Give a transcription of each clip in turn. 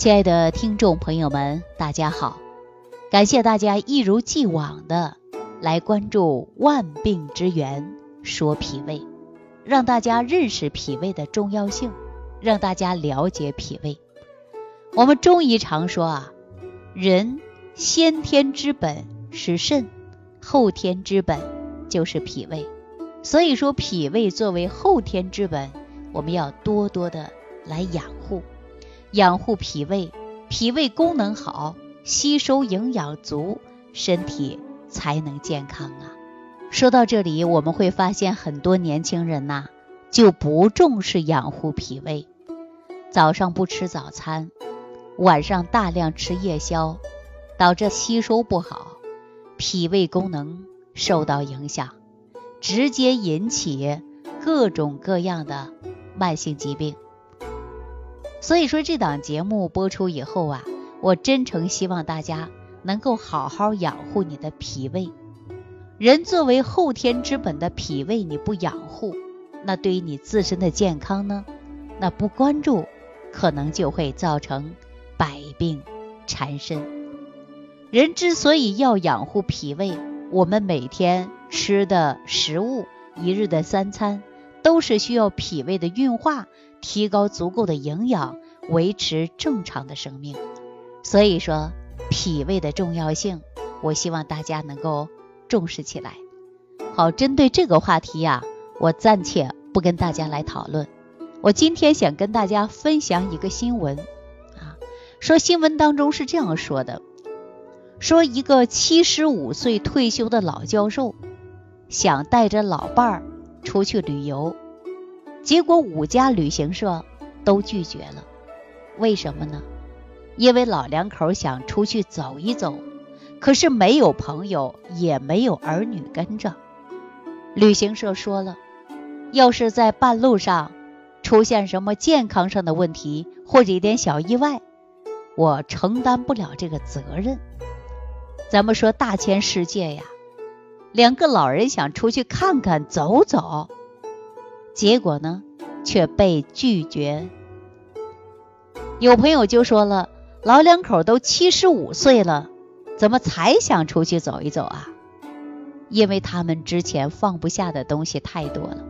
亲爱的听众朋友们，大家好！感谢大家一如既往的来关注《万病之源说脾胃》，让大家认识脾胃的重要性，让大家了解脾胃。我们中医常说啊，人先天之本是肾，后天之本就是脾胃。所以说，脾胃作为后天之本，我们要多多的来养。养护脾胃，脾胃功能好，吸收营养足，身体才能健康啊。说到这里，我们会发现很多年轻人呐就不重视养护脾胃，早上不吃早餐，晚上大量吃夜宵，导致吸收不好，脾胃功能受到影响，直接引起各种各样的慢性疾病。所以说这档节目播出以后啊，我真诚希望大家能够好好养护你的脾胃。人作为后天之本的脾胃你不养护，那对于你自身的健康呢，那不关注，可能就会造成百病缠身。人之所以要养护脾胃，我们每天吃的食物，一日的三餐，都是需要脾胃的运化。提高足够的营养，维持正常的生命。所以说，脾胃的重要性，我希望大家能够重视起来。好，针对这个话题呀，我暂且不跟大家来讨论。我今天想跟大家分享一个新闻啊，说新闻当中是这样说的：说一个七十五岁退休的老教授，想带着老伴儿出去旅游。结果五家旅行社都拒绝了，为什么呢？因为老两口想出去走一走，可是没有朋友，也没有儿女跟着。旅行社说了，要是在半路上出现什么健康上的问题或者一点小意外，我承担不了这个责任。咱们说大千世界呀，两个老人想出去看看走走。结果呢，却被拒绝。有朋友就说了：“老两口都七十五岁了，怎么才想出去走一走啊？”因为他们之前放不下的东西太多了。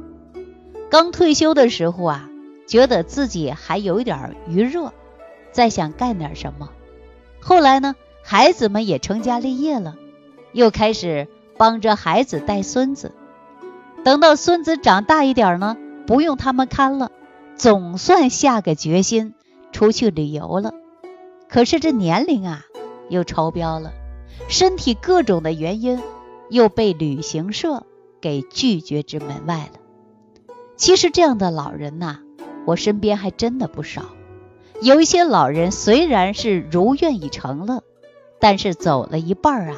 刚退休的时候啊，觉得自己还有一点余热，再想干点什么。后来呢，孩子们也成家立业了，又开始帮着孩子带孙子。等到孙子长大一点呢，不用他们看了，总算下个决心出去旅游了。可是这年龄啊又超标了，身体各种的原因又被旅行社给拒绝之门外了。其实这样的老人呐，我身边还真的不少。有一些老人虽然是如愿以偿了，但是走了一半啊，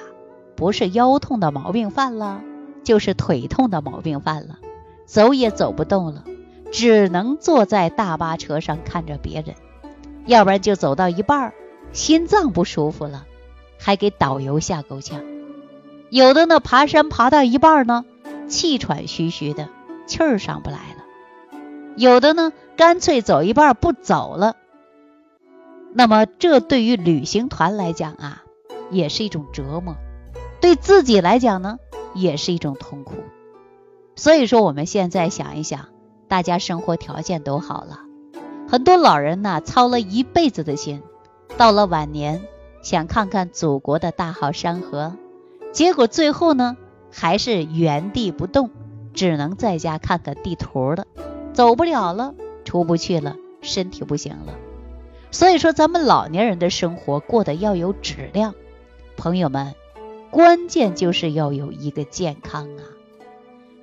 不是腰痛的毛病犯了。就是腿痛的毛病犯了，走也走不动了，只能坐在大巴车上看着别人，要不然就走到一半，心脏不舒服了，还给导游吓够呛。有的呢，爬山爬到一半呢，气喘吁吁的，气儿上不来了；有的呢，干脆走一半不走了。那么，这对于旅行团来讲啊，也是一种折磨；对自己来讲呢？也是一种痛苦，所以说我们现在想一想，大家生活条件都好了，很多老人呢操了一辈子的心，到了晚年想看看祖国的大好山河，结果最后呢还是原地不动，只能在家看看地图了，走不了了，出不去了，身体不行了。所以说咱们老年人的生活过得要有质量，朋友们。关键就是要有一个健康啊！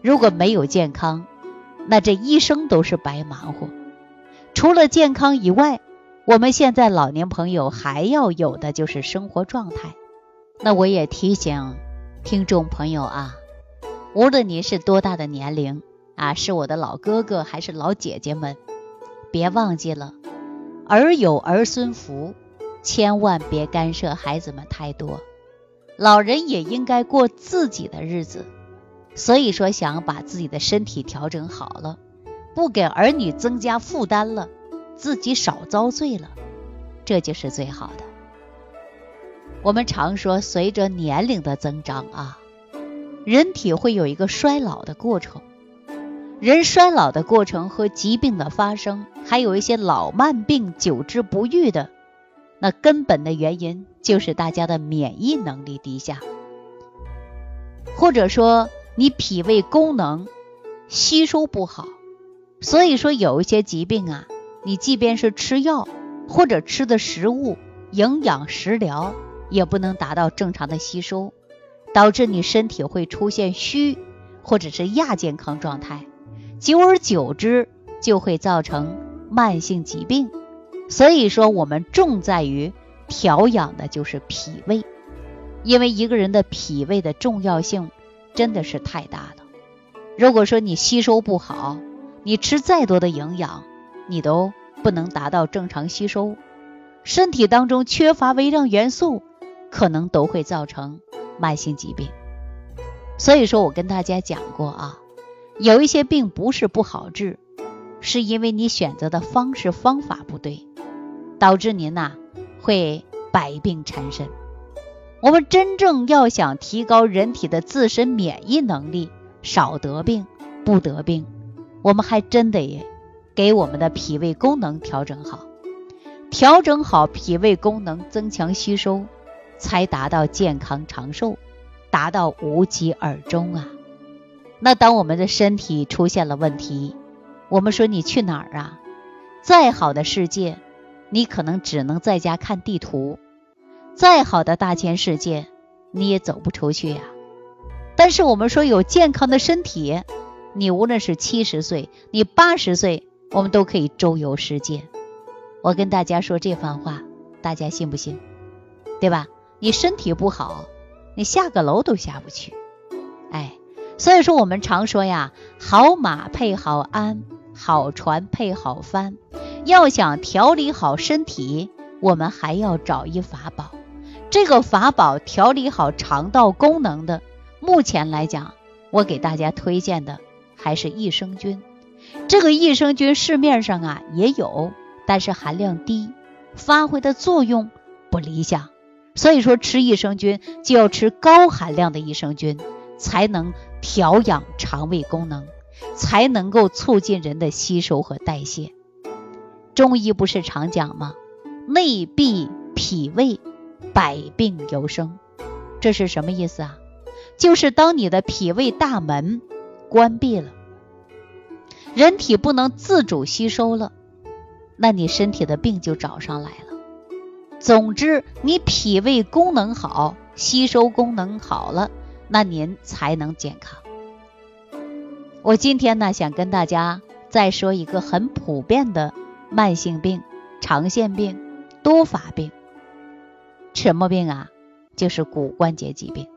如果没有健康，那这一生都是白忙活。除了健康以外，我们现在老年朋友还要有的就是生活状态。那我也提醒听众朋友啊，无论你是多大的年龄啊，是我的老哥哥还是老姐姐们，别忘记了儿有儿孙福，千万别干涉孩子们太多。老人也应该过自己的日子，所以说想把自己的身体调整好了，不给儿女增加负担了，自己少遭罪了，这就是最好的。我们常说，随着年龄的增长啊，人体会有一个衰老的过程。人衰老的过程和疾病的发生，还有一些老慢病久治不愈的，那根本的原因就是大家的免疫能力低下，或者说你脾胃功能吸收不好。所以说有一些疾病啊，你即便是吃药或者吃的食物、营养食疗，也不能达到正常的吸收，导致你身体会出现虚或者是亚健康状态。久而久之，就会造成慢性疾病。所以说，我们重在于调养的就是脾胃，因为一个人的脾胃的重要性真的是太大了。如果说你吸收不好，你吃再多的营养，你都不能达到正常吸收，身体当中缺乏微量元素，可能都会造成慢性疾病。所以说我跟大家讲过啊。有一些病不是不好治，是因为你选择的方式方法不对，导致您呐会百病缠身。我们真正要想提高人体的自身免疫能力，少得病不得病，我们还真得给我们的脾胃功能调整好，调整好脾胃功能，增强吸收，才达到健康长寿，达到无疾而终啊。那当我们的身体出现了问题，我们说你去哪儿啊？再好的世界，你可能只能在家看地图；再好的大千世界，你也走不出去呀。但是我们说有健康的身体，你无论是七十岁，你八十岁，我们都可以周游世界。我跟大家说这番话，大家信不信？对吧？你身体不好，你下个楼都下不去。哎。所以说，我们常说呀，好马配好鞍，好船配好帆。要想调理好身体，我们还要找一法宝。这个法宝调理好肠道功能的，目前来讲，我给大家推荐的还是益生菌。这个益生菌市面上啊也有，但是含量低，发挥的作用不理想。所以说，吃益生菌就要吃高含量的益生菌，才能。调养肠胃功能，才能够促进人的吸收和代谢。中医不是常讲吗？内闭脾胃，百病由生。这是什么意思啊？就是当你的脾胃大门关闭了，人体不能自主吸收了，那你身体的病就找上来了。总之，你脾胃功能好，吸收功能好了。那您才能健康。我今天呢，想跟大家再说一个很普遍的慢性病、常见病、多发病。什么病啊？就是骨关节疾病。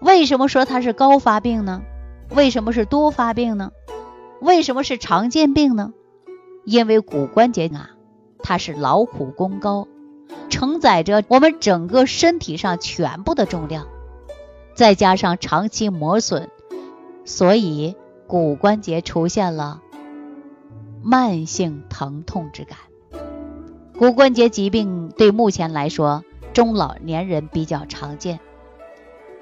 为什么说它是高发病呢？为什么是多发病呢？为什么是常见病呢？因为骨关节啊，它是劳苦功高，承载着我们整个身体上全部的重量。再加上长期磨损，所以骨关节出现了慢性疼痛之感。骨关节疾病对目前来说，中老年人比较常见。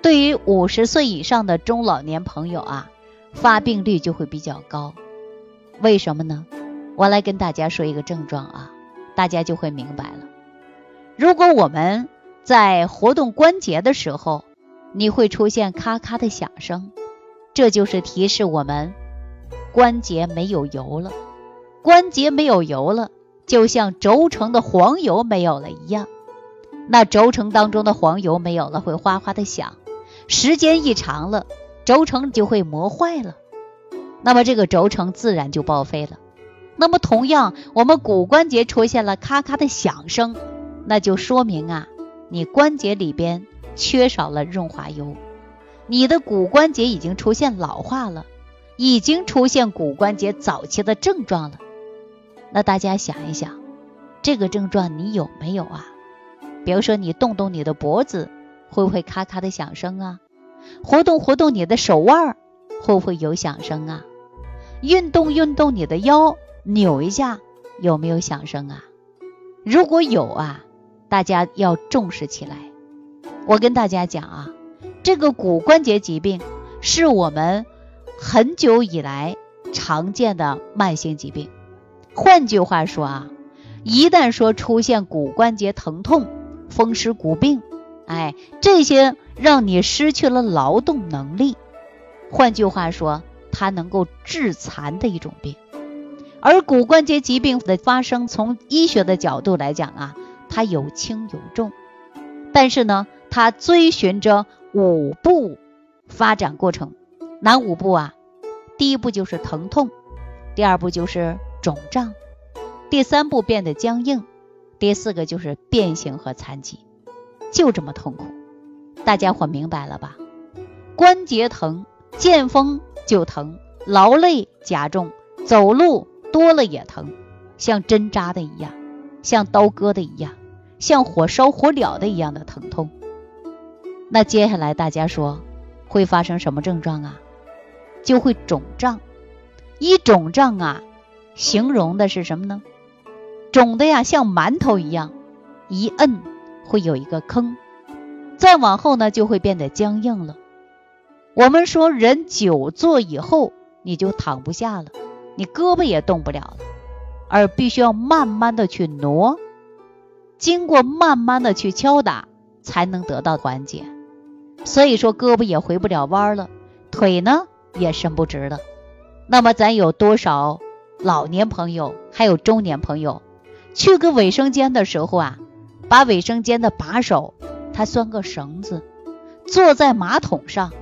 对于五十岁以上的中老年朋友啊，发病率就会比较高。为什么呢？我来跟大家说一个症状啊，大家就会明白了。如果我们在活动关节的时候，你会出现咔咔的响声，这就是提示我们关节没有油了。关节没有油了，就像轴承的黄油没有了一样。那轴承当中的黄油没有了，会哗哗的响，时间一长了，轴承就会磨坏了。那么这个轴承自然就报废了。那么同样，我们骨关节出现了咔咔的响声，那就说明啊，你关节里边。缺少了润滑油，你的骨关节已经出现老化了，已经出现骨关节早期的症状了。那大家想一想，这个症状你有没有啊？比如说你动动你的脖子，会不会咔咔的响声啊？活动活动你的手腕，会不会有响声啊？运动运动你的腰，扭一下，有没有响声啊？如果有啊，大家要重视起来。我跟大家讲啊，这个骨关节疾病是我们很久以来常见的慢性疾病。换句话说啊，一旦说出现骨关节疼痛、风湿骨病，哎，这些让你失去了劳动能力。换句话说，它能够致残的一种病。而骨关节疾病的发生，从医学的角度来讲啊，它有轻有重，但是呢，它遵循着五步发展过程。哪五步啊？第一步就是疼痛，第二步就是肿胀，第三步变得僵硬，第四个就是变形和残疾，就这么痛苦。大家伙明白了吧？关节疼，见风就疼，劳累加重，走路多了也疼，像针扎的一样，像刀割的一样，像火烧火燎的一样的疼痛。那接下来大家说会发生什么症状啊？就会肿胀，一肿胀啊，形容的是什么呢？肿的呀，像馒头一样，一摁会有一个坑，再往后呢，就会变得僵硬了。我们说人久坐以后，你就躺不下了，你胳膊也动不了了，而必须要慢慢的去挪，经过慢慢的去敲打，才能得到缓解。所以说胳膊也回不了弯了，腿呢？也伸不直了，那么咱有多少老年朋友，还有中年朋友，去个卫生间的时候啊，把卫生间的把手，他拴个绳子，坐在马桶上，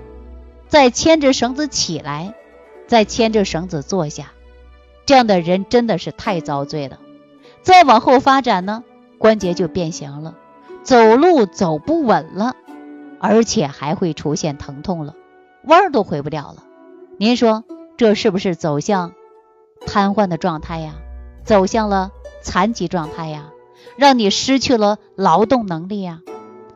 再牵着绳子起来，再牵着绳子坐下，这样的人真的是太遭罪了。再往后发展呢，关节就变形了，走路走不稳了，而且还会出现疼痛了，弯都回不了了。您说这是不是走向瘫痪的状态呀？走向了残疾状态呀？让你失去了劳动能力呀？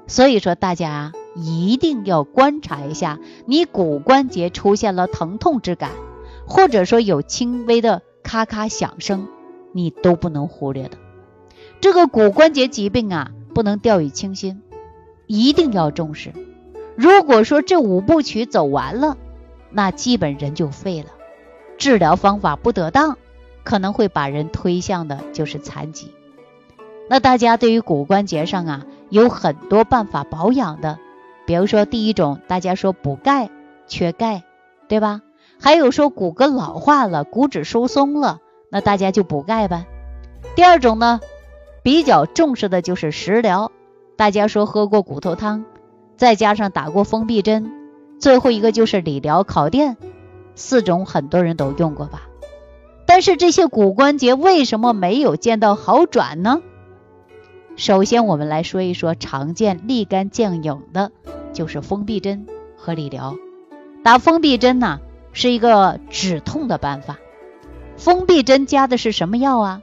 所以说大家，一定要观察一下，你骨关节出现了疼痛之感，或者说有轻微的咔咔响声，你都不能忽略的。这个骨关节疾病啊，不能掉以轻心，一定要重视。如果说这五部曲走完了，那基本人就废了，治疗方法不得当，可能会把人推向的就是残疾。那大家对于骨关节上啊，有很多办法保养的，比如说第一种，大家说补钙，缺钙，对吧？还有说骨骼老化了，骨质疏松了，那大家就补钙呗。第二种呢，比较重视的就是食疗，大家说喝过骨头汤，再加上打过封闭针。最后一个就是理疗烤电，四种很多人都用过吧？但是这些骨关节为什么没有见到好转呢？首先我们来说一说常见立竿见影的，就是封闭针和理疗。打封闭针呢是一个止痛的办法，封闭针加的是什么药啊？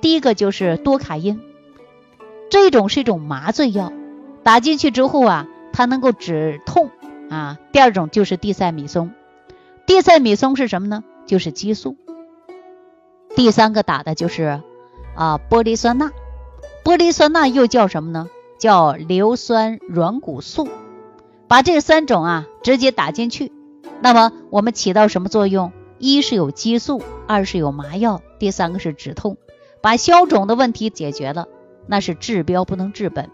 第一个就是多卡因，这种是一种麻醉药，打进去之后啊，它能够止痛。啊，第二种就是地塞米松，地塞米松是什么呢？就是激素。第三个打的就是啊玻璃酸钠，玻璃酸钠又叫什么呢？叫硫酸软骨素。把这三种啊直接打进去，那么我们起到什么作用？一是有激素，二是有麻药，第三个是止痛，把消肿的问题解决了，那是治标不能治本，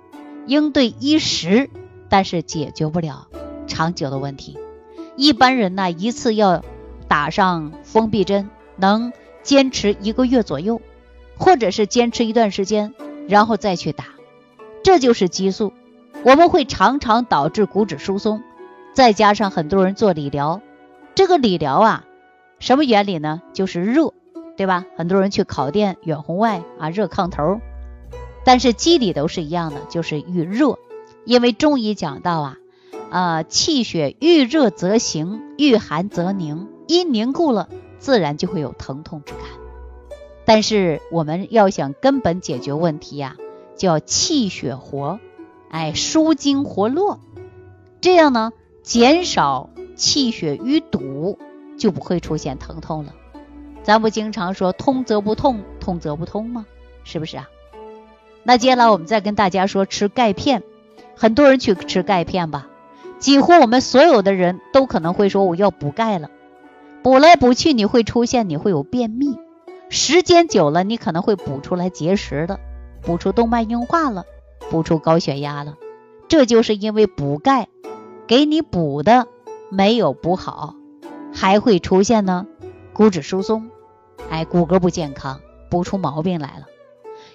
应对一时，但是解决不了。长久的问题，一般人呢一次要打上封闭针，能坚持一个月左右，或者是坚持一段时间，然后再去打，这就是激素。我们会常常导致骨质疏松，再加上很多人做理疗，这个理疗啊，什么原理呢？就是热，对吧？很多人去烤电、远红外啊，热炕头，但是机理都是一样的，就是遇热，因为中医讲到啊。啊，气血遇热则行，遇寒则凝，一凝固了，自然就会有疼痛之感。但是我们要想根本解决问题呀，就要气血活，哎，舒筋活络，这样呢，减少气血淤堵，就不会出现疼痛了。咱不经常说通则不痛，痛则不通吗？是不是啊？那接下来我们再跟大家说吃钙片，很多人去吃钙片吧，几乎我们所有的人都可能会说我要补钙了，补来补去你会出现你会有便秘，时间久了你可能会补出来结石的，补出动脉硬化了，补出高血压了，这就是因为补钙给你补的没有补好，还会出现呢骨质疏松，哎骨骼不健康，补出毛病来了。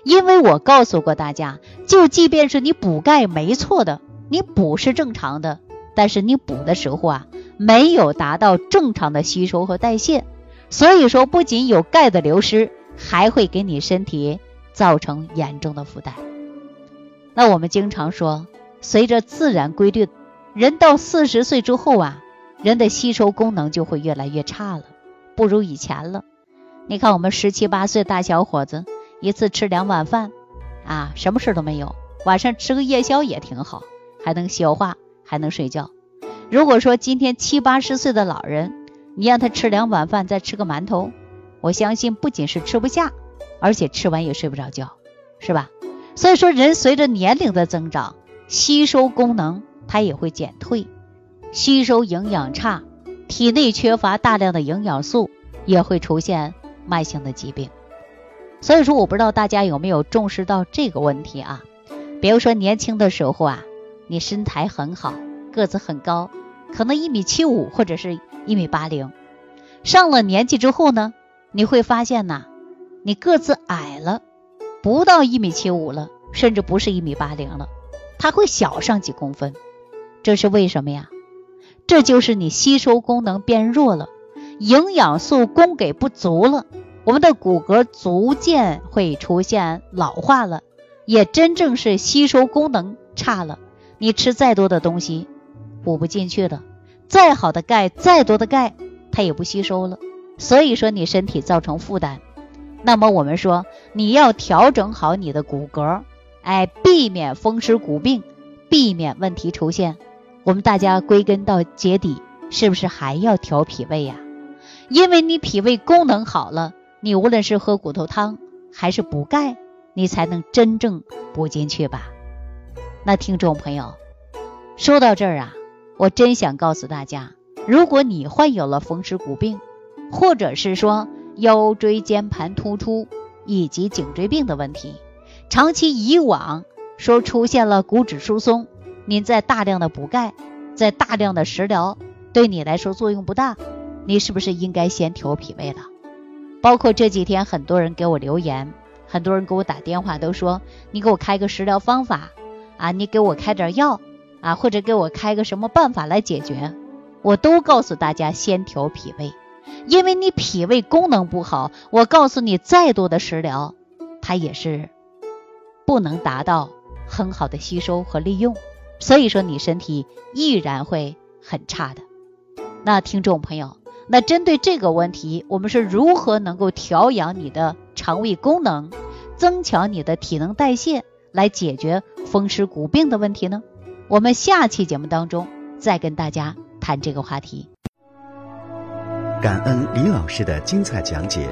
因为我告诉过大家，就即便是你补钙没错的，你补是正常的，但是你补的时候啊，没有达到正常的吸收和代谢，所以说不仅有钙的流失，还会给你身体造成严重的负担。那我们经常说，随着自然规律，人到四十岁之后啊，人的吸收功能就会越来越差了，不如以前了。你看我们十七八岁大小伙子。一次吃两碗饭，啊，什么事都没有。晚上吃个夜宵也挺好，还能消化，还能睡觉。如果说今天七八十岁的老人，你让他吃两碗饭，再吃个馒头，我相信不仅是吃不下，而且吃完也睡不着觉，是吧？所以说，人随着年龄的增长，吸收功能它也会减退，吸收营养差，体内缺乏大量的营养素，也会出现慢性的疾病。所以说，我不知道大家有没有重视到这个问题啊？比如说年轻的时候啊，你身材很好，个子很高，可能一米七五或者是一米八零。上了年纪之后呢，你会发现呐，你个子矮了，不到一米七五了，甚至不是一米八零了，它会小上几公分。这是为什么呀？这就是你吸收功能变弱了，营养素供给不足了。我们的骨骼逐渐会出现老化了，也真正是吸收功能差了。你吃再多的东西补不进去了，再好的钙，再多的钙它也不吸收了。所以说你身体造成负担。那么我们说你要调整好你的骨骼，哎，避免风湿骨病，避免问题出现。我们大家归根到结底，是不是还要调脾胃呀？因为你脾胃功能好了。你无论是喝骨头汤还是补钙，你才能真正补进去吧。那听众朋友，说到这儿啊，我真想告诉大家，如果你患有了风湿骨病，或者是说腰椎间盘突出以及颈椎病的问题，长期以往说出现了骨质疏松，您在大量的补钙，在大量的食疗，对你来说作用不大，你是不是应该先调脾胃了？包括这几天很多人给我留言，很多人给我打电话，都说你给我开个食疗方法啊，你给我开点药啊，或者给我开个什么办法来解决。我都告诉大家先调脾胃，因为你脾胃功能不好，我告诉你再多的食疗，它也是不能达到很好的吸收和利用，所以说你身体依然会很差的。那听众朋友。那针对这个问题，我们是如何能够调养你的肠胃功能，增强你的体能代谢，来解决风湿骨病的问题呢？我们下期节目当中再跟大家谈这个话题。感恩李老师的精彩讲解。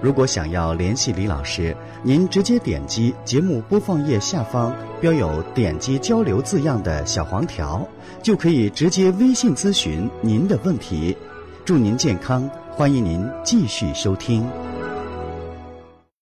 如果想要联系李老师，您直接点击节目播放页下方标有“点击交流”字样的小黄条，就可以直接微信咨询您的问题。祝您健康，欢迎您继续收听。